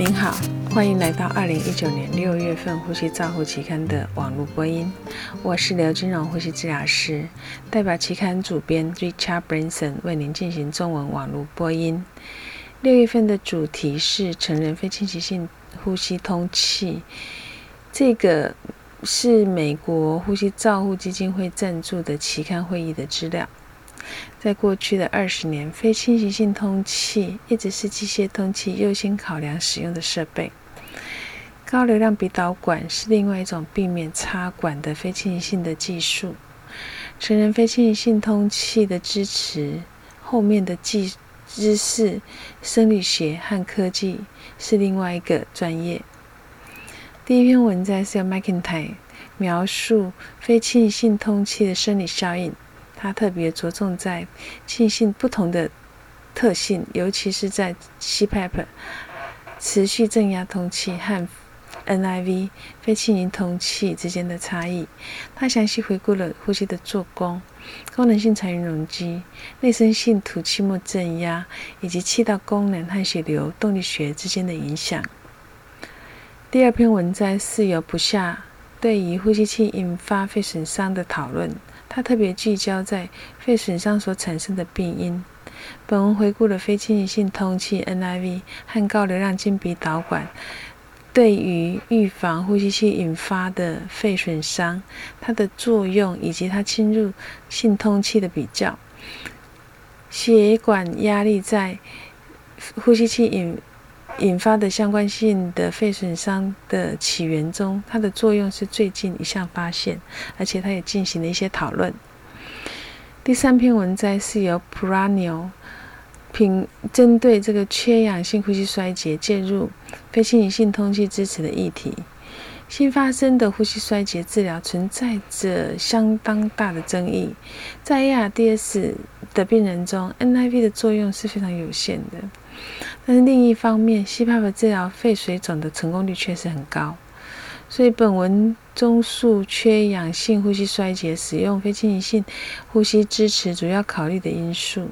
您好，欢迎来到二零一九年六月份《呼吸照护期刊》的网络播音。我是刘金荣呼吸治疗师，代表期刊主编 Richard Branson 为您进行中文网络播音。六月份的主题是成人非侵袭性呼吸通气，这个是美国呼吸照护基金会赞助的期刊会议的资料。在过去的二十年，非侵袭性通气一直是机械通气优先考量使用的设备。高流量鼻导管是另外一种避免插管的非侵袭性的技术。成人非侵袭性通气的支持后面的技知识、生理学和科技是另外一个专业。第一篇文章是由 McIntyre 描述非侵袭性通气的生理效应。它特别着重在气性不同的特性，尤其是在 CPAP 持续正压通气和 NIV 非气凝通气之间的差异。他详细回顾了呼吸的做工、功能性残余容积、内生性吐气末正压以及气道功能和血流动力学之间的影响。第二篇文章是由不下对于呼吸器引发肺损伤的讨论。他特别聚焦在肺损伤所产生的病因。本文回顾了非侵袭性通气 （NIV） 和高流量经鼻导管对于预防呼吸器引发的肺损伤它的作用，以及它侵入性通气的比较。血管压力在呼吸器引引发的相关性的肺损伤的起源中，它的作用是最近一项发现，而且它也进行了一些讨论。第三篇文摘是由 Pranio 凭针对这个缺氧性呼吸衰竭介入非侵袭性通气支持的议题。新发生的呼吸衰竭治疗存在着相当大的争议，在 ARDS 的病人中，NIV 的作用是非常有限的。但是另一方面，CPAP 治疗肺水肿的成功率确实很高，所以本文中述缺氧性呼吸衰竭使用非侵袭性呼吸支持主要考虑的因素。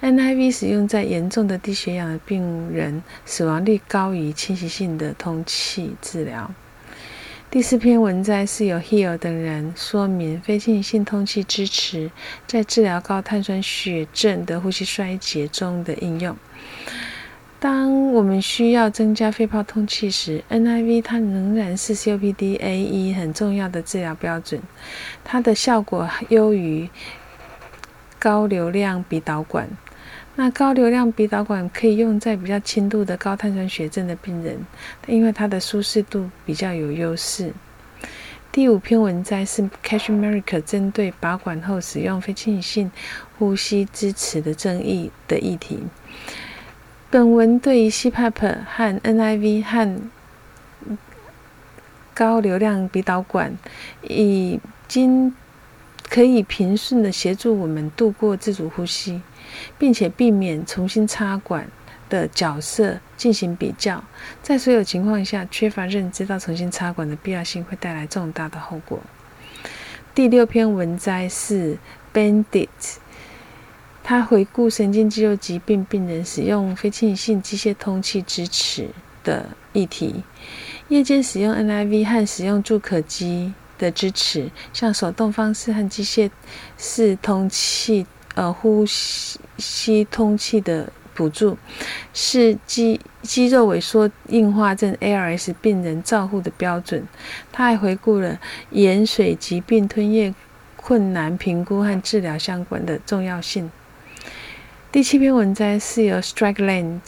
NIV 使用在严重的低血氧的病人，死亡率高于侵袭性的通气治疗。第四篇文摘是由 Hill 等人说明非侵袭性通气支持在治疗高碳酸血症的呼吸衰竭中的应用。当我们需要增加肺泡通气时，NIV 它仍然是 COPD-A 很重要的治疗标准，它的效果优于高流量鼻导管。那高流量鼻导管可以用在比较轻度的高碳酸血症的病人，因为它的舒适度比较有优势。第五篇文摘是 Cash America 针对拔管后使用非侵性呼吸支持的争议的议题。本文对于 CPAP 和 NIV 和高流量鼻导管已经可以平顺的协助我们度过自主呼吸。并且避免重新插管的角色进行比较，在所有情况下缺乏认知到重新插管的必要性会带来重大的后果。第六篇文摘是 Bandit，他回顾神经肌肉疾病病人使用非侵袭性机械通气支持的议题。夜间使用 NIV 和使用助可机的支持，像手动方式和机械式通气。呃，呼吸通气的补助是肌肌肉萎缩硬化症 （ALS） 病人照护的标准。他还回顾了盐水疾病吞咽困难评估和治疗相关的重要性。第七篇文章是由 Strickland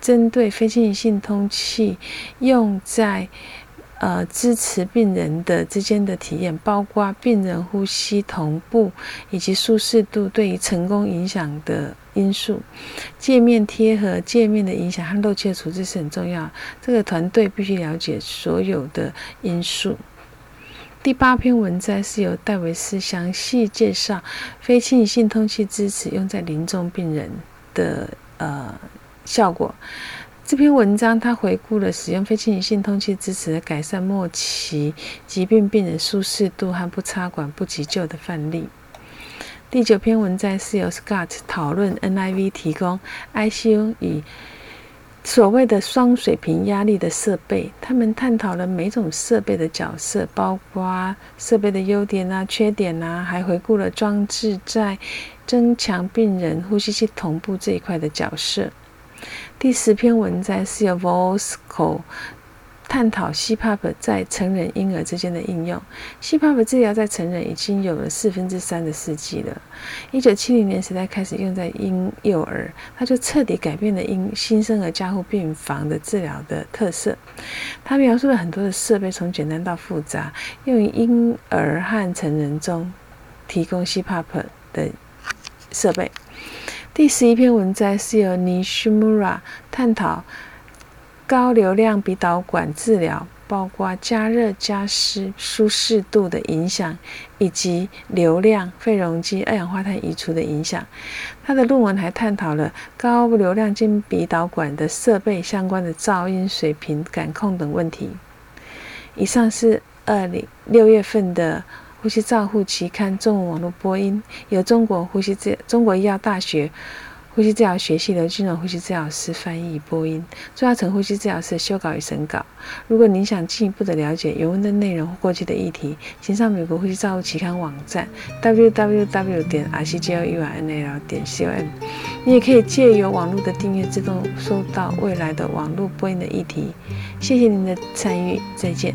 针对非侵袭性通气用在。呃，支持病人的之间的体验，包括病人呼吸同步以及舒适度对于成功影响的因素。界面贴合界面的影响和漏气的处置是很重要。这个团队必须了解所有的因素。第八篇文章是由戴维斯详细介绍非侵袭性通气支持用在临终病人的呃效果。这篇文章，他回顾了使用非侵袭性通气支持改善末期疾病病人舒适度和不插管不急救的范例。第九篇文章是由 Scott 讨论 NIV 提供 ICU 与所谓的双水平压力的设备，他们探讨了每种设备的角色，包括设备的优点啊、缺点啊，还回顾了装置在增强病人呼吸器同步这一块的角色。第十篇文章是由 Vosco。探讨 CPAP 在成人婴儿之间的应用。CPAP 治疗在成人已经有了四分之三的世纪了。一九七零年时代开始用在婴幼儿，它就彻底改变了婴新生儿加护病房的治疗的特色。它描述了很多的设备，从简单到复杂，用于婴儿和成人中提供 CPAP 的设备。第十一篇文章是由 Nishimura 探讨。高流量鼻导管治疗包括加热、加湿、舒适度的影响，以及流量、肺容积、二氧化碳移除的影响。他的论文还探讨了高流量经鼻导管的设备相关的噪音水平感控等问题。以上是二零六月份的《呼吸照护期刊》中文网络播音，由中国呼吸治中国医药大学。呼吸治疗学系的金融呼吸治疗师翻译播音，朱亚成呼吸治疗师修稿与审稿。如果您想进一步的了解原文的内容或过去的议题，请上美国呼吸照护期刊网站 www 点 r c g l u n l 点 com。你也可以借由网络的订阅，自动收到未来的网络播音的议题。谢谢您的参与，再见。